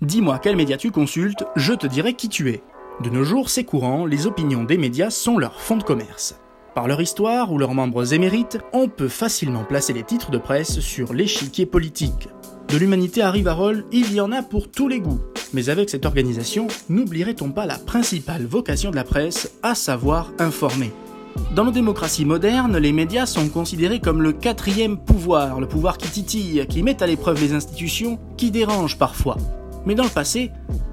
Dis-moi quel média tu consultes, je te dirai qui tu es. De nos jours, c'est courant, les opinions des médias sont leur fonds de commerce. Par leur histoire ou leurs membres émérites, on peut facilement placer les titres de presse sur l'échiquier politique. De l'humanité à Rivarol, il y en a pour tous les goûts. Mais avec cette organisation, n'oublierait-on pas la principale vocation de la presse, à savoir informer? Dans nos démocraties modernes, les médias sont considérés comme le quatrième pouvoir, le pouvoir qui titille, qui met à l'épreuve les institutions, qui dérange parfois. Mais dans le passé,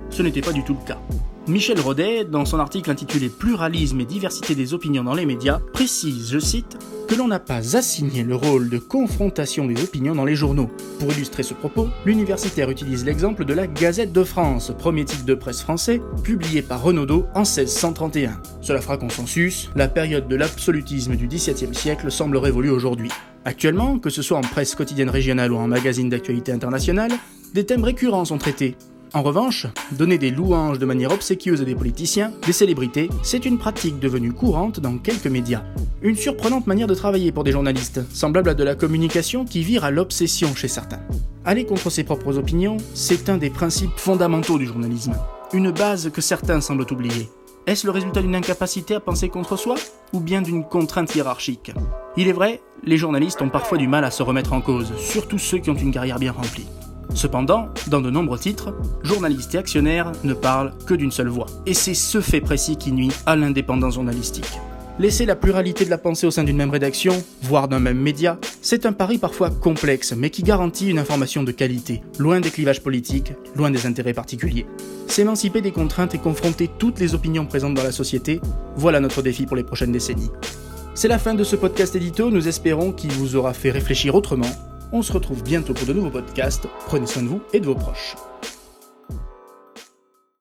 ce n'était pas du tout le cas. Michel Rodet, dans son article intitulé Pluralisme et diversité des opinions dans les médias, précise, je cite, que l'on n'a pas assigné le rôle de confrontation des opinions dans les journaux. Pour illustrer ce propos, l'universitaire utilise l'exemple de la Gazette de France, premier titre de presse français, publié par Renaudot en 1631. Cela fera consensus, la période de l'absolutisme du XVIIe siècle semble révolue aujourd'hui. Actuellement, que ce soit en presse quotidienne régionale ou en magazine d'actualité internationale, des thèmes récurrents sont traités, en revanche, donner des louanges de manière obséquieuse à des politiciens, des célébrités, c'est une pratique devenue courante dans quelques médias. Une surprenante manière de travailler pour des journalistes, semblable à de la communication qui vire à l'obsession chez certains. Aller contre ses propres opinions, c'est un des principes fondamentaux du journalisme, une base que certains semblent oublier. Est-ce le résultat d'une incapacité à penser contre soi ou bien d'une contrainte hiérarchique? Il est vrai, les journalistes ont parfois du mal à se remettre en cause, surtout ceux qui ont une carrière bien remplie. Cependant, dans de nombreux titres, journalistes et actionnaires ne parlent que d'une seule voix. Et c'est ce fait précis qui nuit à l'indépendance journalistique. Laisser la pluralité de la pensée au sein d'une même rédaction, voire d'un même média, c'est un pari parfois complexe, mais qui garantit une information de qualité, loin des clivages politiques, loin des intérêts particuliers. S'émanciper des contraintes et confronter toutes les opinions présentes dans la société, voilà notre défi pour les prochaines décennies. C'est la fin de ce podcast édito, nous espérons qu'il vous aura fait réfléchir autrement on se retrouve bientôt pour de nouveaux podcasts. Prenez soin de vous et de vos proches.